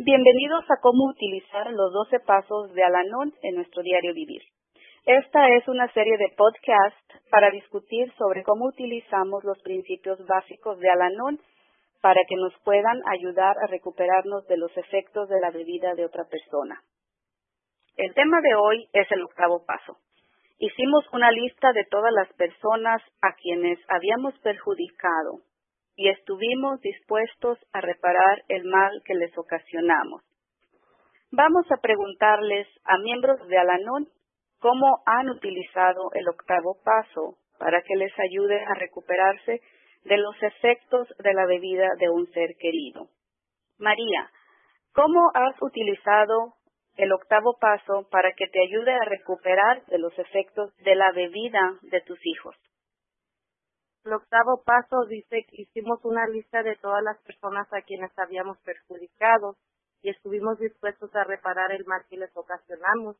Bienvenidos a cómo utilizar los 12 pasos de Alanon en nuestro diario vivir. Esta es una serie de podcasts para discutir sobre cómo utilizamos los principios básicos de Alanon para que nos puedan ayudar a recuperarnos de los efectos de la bebida de otra persona. El tema de hoy es el octavo paso. Hicimos una lista de todas las personas a quienes habíamos perjudicado y estuvimos dispuestos a reparar el mal que les ocasionamos. Vamos a preguntarles a miembros de Alanón cómo han utilizado el octavo paso para que les ayude a recuperarse de los efectos de la bebida de un ser querido. María, ¿cómo has utilizado el octavo paso para que te ayude a recuperar de los efectos de la bebida de tus hijos? El octavo paso dice que hicimos una lista de todas las personas a quienes habíamos perjudicado y estuvimos dispuestos a reparar el mal que les ocasionamos.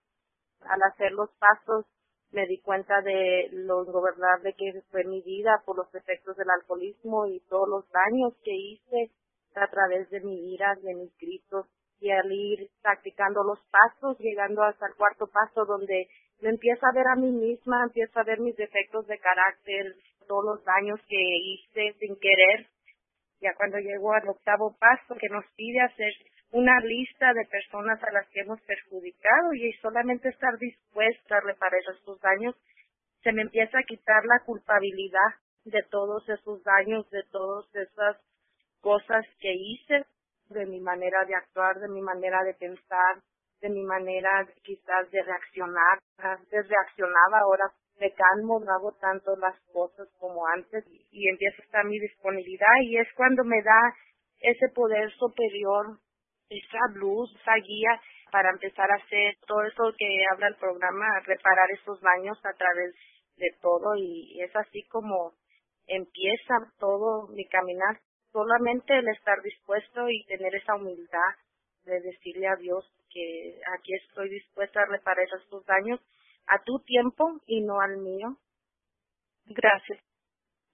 Al hacer los pasos me di cuenta de lo ingobernable que fue mi vida por los efectos del alcoholismo y todos los daños que hice a través de mi ira, de mis gritos y al ir practicando los pasos, llegando hasta el cuarto paso donde me empiezo a ver a mí misma, empiezo a ver mis defectos de carácter, todos los daños que hice sin querer. Ya cuando llego al octavo paso que nos pide hacer una lista de personas a las que hemos perjudicado y solamente estar dispuesta a reparar esos daños, se me empieza a quitar la culpabilidad de todos esos daños, de todas esas cosas que hice, de mi manera de actuar, de mi manera de pensar, de mi manera quizás de reaccionar. Antes reaccionaba, ahora me calmo, no hago tanto las cosas como antes y empieza a estar mi disponibilidad y es cuando me da ese poder superior esa luz, esa guía para empezar a hacer todo eso que habla el programa, reparar esos daños a través de todo y es así como empieza todo mi caminar. Solamente el estar dispuesto y tener esa humildad de decirle a Dios que aquí estoy dispuesta a reparar esos daños a tu tiempo y no al mío. Gracias.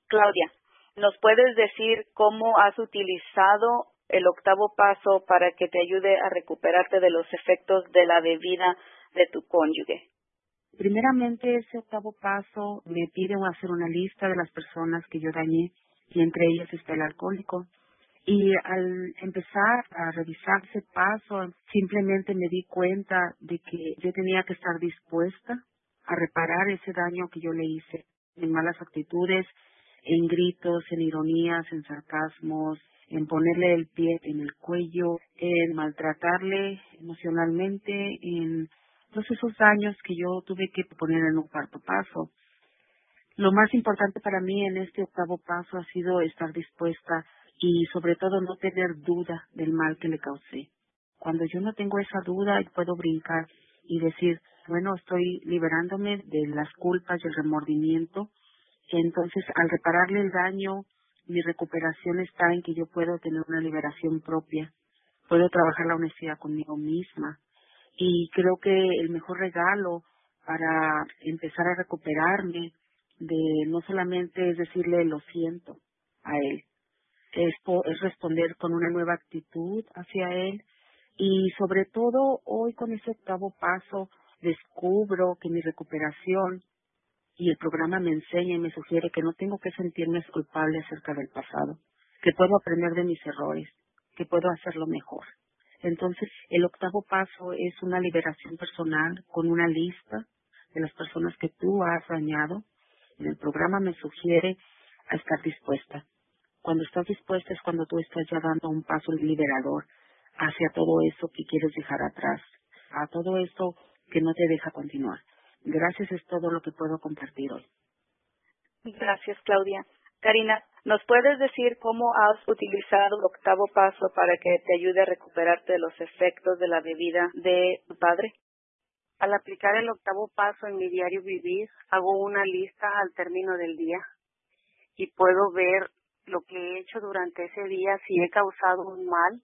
Claudia, ¿nos puedes decir cómo has utilizado el octavo paso para que te ayude a recuperarte de los efectos de la bebida de tu cónyuge? Primeramente, ese octavo paso me pide hacer una lista de las personas que yo dañé y entre ellas está el alcohólico. Y al empezar a revisar ese paso, simplemente me di cuenta de que yo tenía que estar dispuesta a reparar ese daño que yo le hice en malas actitudes, en gritos, en ironías, en sarcasmos, en ponerle el pie en el cuello, en maltratarle emocionalmente, en todos esos daños que yo tuve que poner en un cuarto paso. Lo más importante para mí en este octavo paso ha sido estar dispuesta y sobre todo no tener duda del mal que le causé. Cuando yo no tengo esa duda y puedo brincar y decir, bueno, estoy liberándome de las culpas y el remordimiento, entonces al repararle el daño mi recuperación está en que yo puedo tener una liberación propia, puedo trabajar la honestidad conmigo misma y creo que el mejor regalo para empezar a recuperarme de no solamente es decirle lo siento a él, es, es responder con una nueva actitud hacia él y sobre todo hoy con ese octavo paso descubro que mi recuperación y el programa me enseña y me sugiere que no tengo que sentirme culpable acerca del pasado, que puedo aprender de mis errores, que puedo hacerlo mejor. Entonces, el octavo paso es una liberación personal con una lista de las personas que tú has dañado. En el programa me sugiere a estar dispuesta. Cuando estás dispuesta es cuando tú estás ya dando un paso liberador hacia todo eso que quieres dejar atrás, a todo eso que no te deja continuar. Gracias es todo lo que puedo compartir hoy. Gracias, Claudia. Karina, ¿Nos puedes decir cómo has utilizado el octavo paso para que te ayude a recuperarte de los efectos de la bebida de tu padre? Al aplicar el octavo paso en mi diario vivir, hago una lista al término del día y puedo ver lo que he hecho durante ese día, si he causado un mal.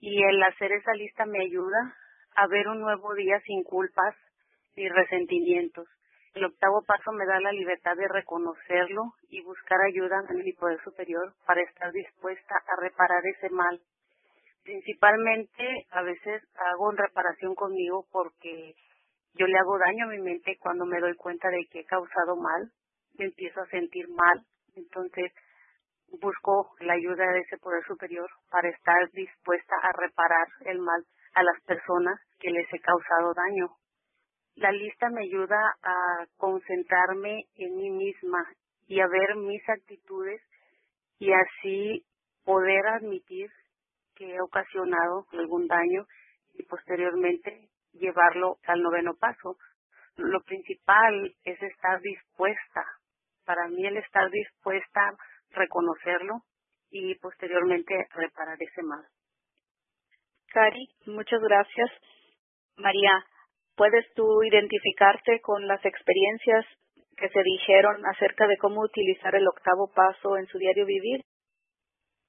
Y el hacer esa lista me ayuda a ver un nuevo día sin culpas ni resentimientos. El octavo paso me da la libertad de reconocerlo y buscar ayuda en mi poder superior para estar dispuesta a reparar ese mal. Principalmente a veces hago reparación conmigo porque yo le hago daño a mi mente cuando me doy cuenta de que he causado mal, me empiezo a sentir mal, entonces busco la ayuda de ese poder superior para estar dispuesta a reparar el mal a las personas que les he causado daño. La lista me ayuda a concentrarme en mí misma y a ver mis actitudes y así poder admitir que he ocasionado algún daño y posteriormente llevarlo al noveno paso. Lo principal es estar dispuesta. Para mí el estar dispuesta reconocerlo y posteriormente reparar ese mal. Cari, muchas gracias. María, ¿Puedes tú identificarte con las experiencias que se dijeron acerca de cómo utilizar el octavo paso en su diario vivir?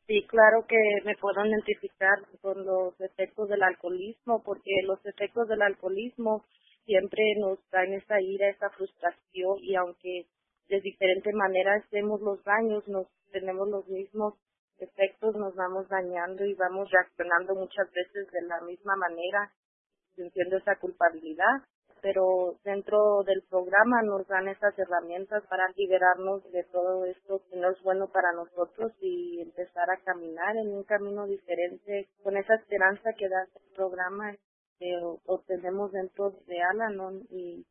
Sí, claro que me puedo identificar con los efectos del alcoholismo, porque los efectos del alcoholismo siempre nos dan esa ira, esa frustración y aunque de diferente manera hacemos los daños, nos tenemos los mismos efectos, nos vamos dañando y vamos reaccionando muchas veces de la misma manera sintiendo esa culpabilidad, pero dentro del programa nos dan esas herramientas para liberarnos de todo esto que no es bueno para nosotros y empezar a caminar en un camino diferente con esa esperanza que da el programa que obtenemos dentro de Alanon. Y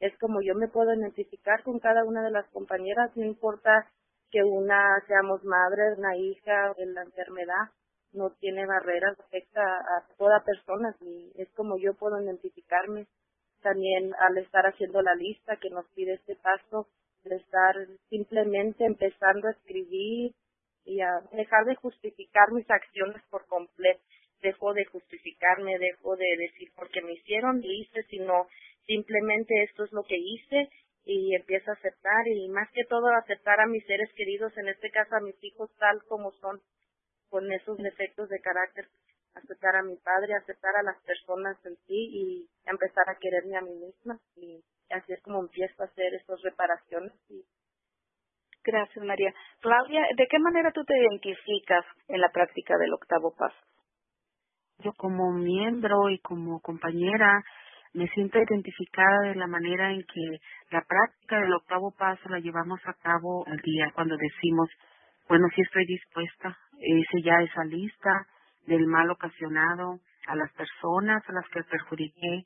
es como yo me puedo identificar con cada una de las compañeras, no importa que una seamos madre, una hija, en la enfermedad, no tiene barreras, afecta a toda persona y es como yo puedo identificarme también al estar haciendo la lista que nos pide este paso, de estar simplemente empezando a escribir y a dejar de justificar mis acciones por completo. Dejo de justificarme, dejo de decir porque me hicieron y hice, sino simplemente esto es lo que hice y empiezo a aceptar y más que todo aceptar a mis seres queridos, en este caso a mis hijos tal como son, con esos defectos de carácter, aceptar a mi padre, aceptar a las personas en sí y empezar a quererme a mí misma. Y así es como empiezo a hacer esas reparaciones. Gracias, María. Claudia, ¿de qué manera tú te identificas en la práctica del octavo paso? Yo como miembro y como compañera me siento identificada de la manera en que la práctica del octavo paso la llevamos a cabo al día cuando decimos, bueno, sí estoy dispuesta hice ya esa lista del mal ocasionado a las personas a las que perjudiqué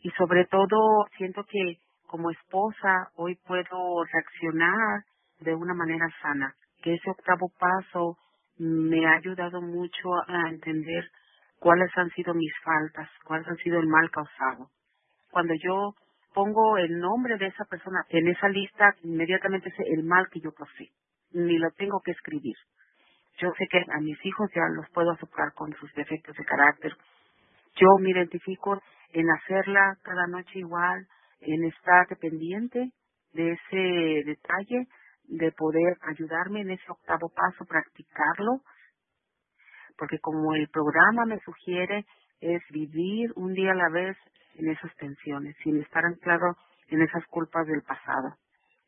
y sobre todo siento que como esposa hoy puedo reaccionar de una manera sana, que ese octavo paso me ha ayudado mucho a entender cuáles han sido mis faltas, cuáles han sido el mal causado. Cuando yo pongo el nombre de esa persona en esa lista, inmediatamente sé el mal que yo causé, ni lo tengo que escribir. Yo sé que a mis hijos ya los puedo aceptar con sus defectos de carácter. Yo me identifico en hacerla cada noche igual, en estar dependiente de ese detalle, de poder ayudarme en ese octavo paso, practicarlo, porque como el programa me sugiere, es vivir un día a la vez en esas tensiones, sin estar anclado en esas culpas del pasado,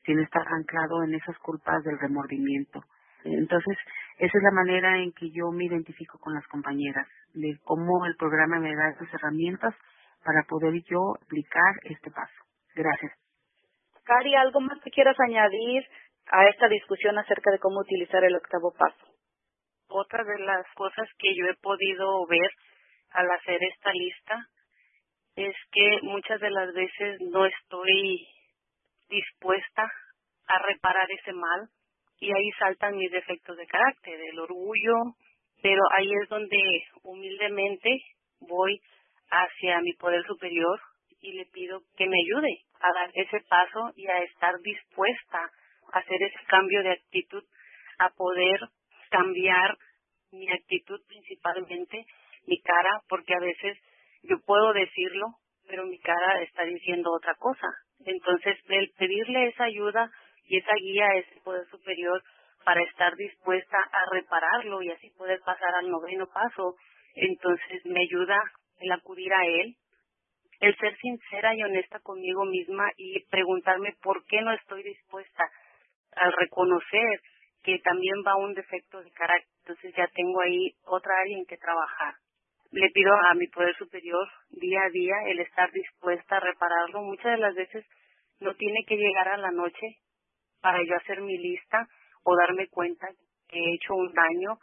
sin estar anclado en esas culpas del remordimiento. Entonces, esa es la manera en que yo me identifico con las compañeras, de cómo el programa me da esas herramientas para poder yo aplicar este paso. Gracias. Cari, ¿algo más que quieras añadir a esta discusión acerca de cómo utilizar el octavo paso? Otra de las cosas que yo he podido ver al hacer esta lista es que muchas de las veces no estoy dispuesta a reparar ese mal y ahí saltan mis defectos de carácter, el orgullo, pero ahí es donde humildemente voy hacia mi poder superior y le pido que me ayude a dar ese paso y a estar dispuesta a hacer ese cambio de actitud a poder cambiar mi actitud principalmente, mi cara, porque a veces yo puedo decirlo, pero mi cara está diciendo otra cosa. Entonces, el pedirle esa ayuda y esa guía a ese poder superior para estar dispuesta a repararlo y así poder pasar al noveno paso, entonces me ayuda el acudir a él, el ser sincera y honesta conmigo misma y preguntarme por qué no estoy dispuesta al reconocer que también va un defecto de carácter. Entonces ya tengo ahí otra área en que trabajar. Le pido a mi poder superior día a día el estar dispuesta a repararlo. Muchas de las veces no tiene que llegar a la noche para yo hacer mi lista o darme cuenta que he hecho un daño.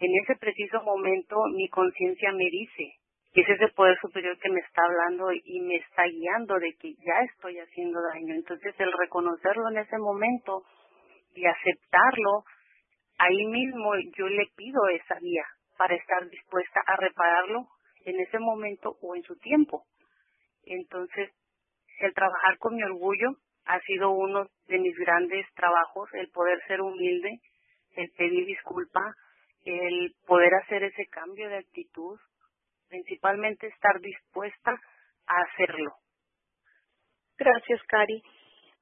En ese preciso momento mi conciencia me dice, que es ese poder superior que me está hablando y me está guiando de que ya estoy haciendo daño. Entonces el reconocerlo en ese momento y aceptarlo, ahí mismo yo le pido esa guía para estar dispuesta a repararlo en ese momento o en su tiempo. Entonces, el trabajar con mi orgullo ha sido uno de mis grandes trabajos, el poder ser humilde, el pedir disculpa, el poder hacer ese cambio de actitud, principalmente estar dispuesta a hacerlo. Gracias, Cari.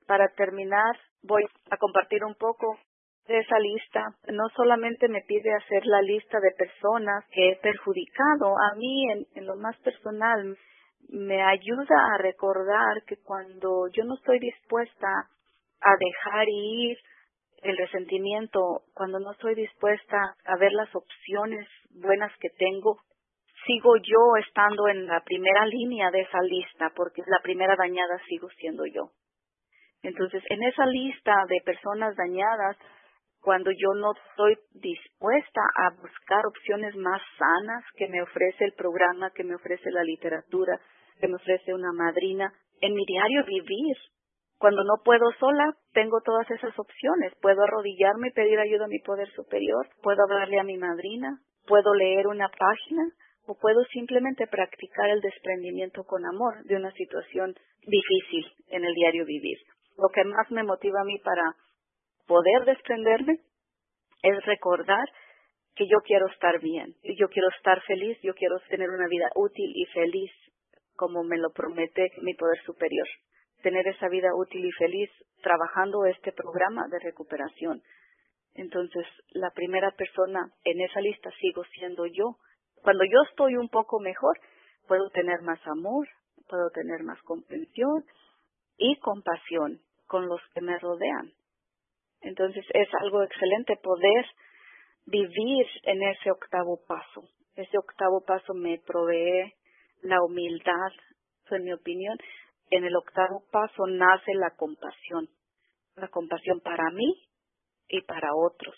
Para terminar, voy a compartir un poco de esa lista. No solamente me pide hacer la lista de personas que he perjudicado, a mí en, en lo más personal me ayuda a recordar que cuando yo no estoy dispuesta a dejar ir el resentimiento, cuando no estoy dispuesta a ver las opciones buenas que tengo, sigo yo estando en la primera línea de esa lista, porque la primera dañada sigo siendo yo. Entonces, en esa lista de personas dañadas, cuando yo no estoy dispuesta a buscar opciones más sanas que me ofrece el programa, que me ofrece la literatura, que me ofrece una madrina, en mi diario vivir. Cuando no puedo sola, tengo todas esas opciones. Puedo arrodillarme y pedir ayuda a mi poder superior, puedo hablarle a mi madrina, puedo leer una página, o puedo simplemente practicar el desprendimiento con amor de una situación difícil en el diario vivir. Lo que más me motiva a mí para poder desprenderme es recordar que yo quiero estar bien, yo quiero estar feliz, yo quiero tener una vida útil y feliz como me lo promete mi poder superior. Tener esa vida útil y feliz trabajando este programa de recuperación. Entonces, la primera persona en esa lista sigo siendo yo, cuando yo estoy un poco mejor, puedo tener más amor, puedo tener más comprensión y compasión con los que me rodean. Entonces es algo excelente poder vivir en ese octavo paso. Ese octavo paso me provee la humildad, en mi opinión. En el octavo paso nace la compasión, la compasión para mí y para otros.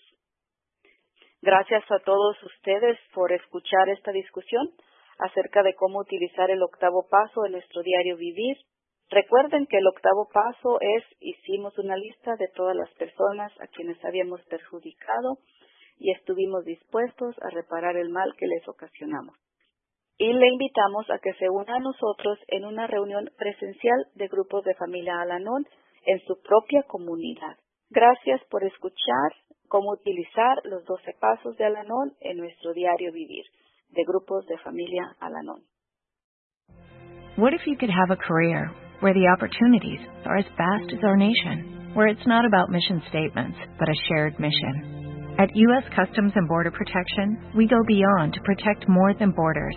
Gracias a todos ustedes por escuchar esta discusión acerca de cómo utilizar el octavo paso en nuestro diario vivir. Recuerden que el octavo paso es hicimos una lista de todas las personas a quienes habíamos perjudicado y estuvimos dispuestos a reparar el mal que les ocasionamos. Y le invitamos a que se una a nosotros en una reunión presencial de grupos de familia Alanón en su propia comunidad. Gracias por escuchar cómo utilizar los 12 pasos de Alanón en nuestro diario vivir de grupos de familia Alanón. What if you could have a career where the opportunities are as vast as our nation, where it's not about mission statements, but a shared mission? At U.S. Customs and Border Protection, we go beyond to protect more than borders,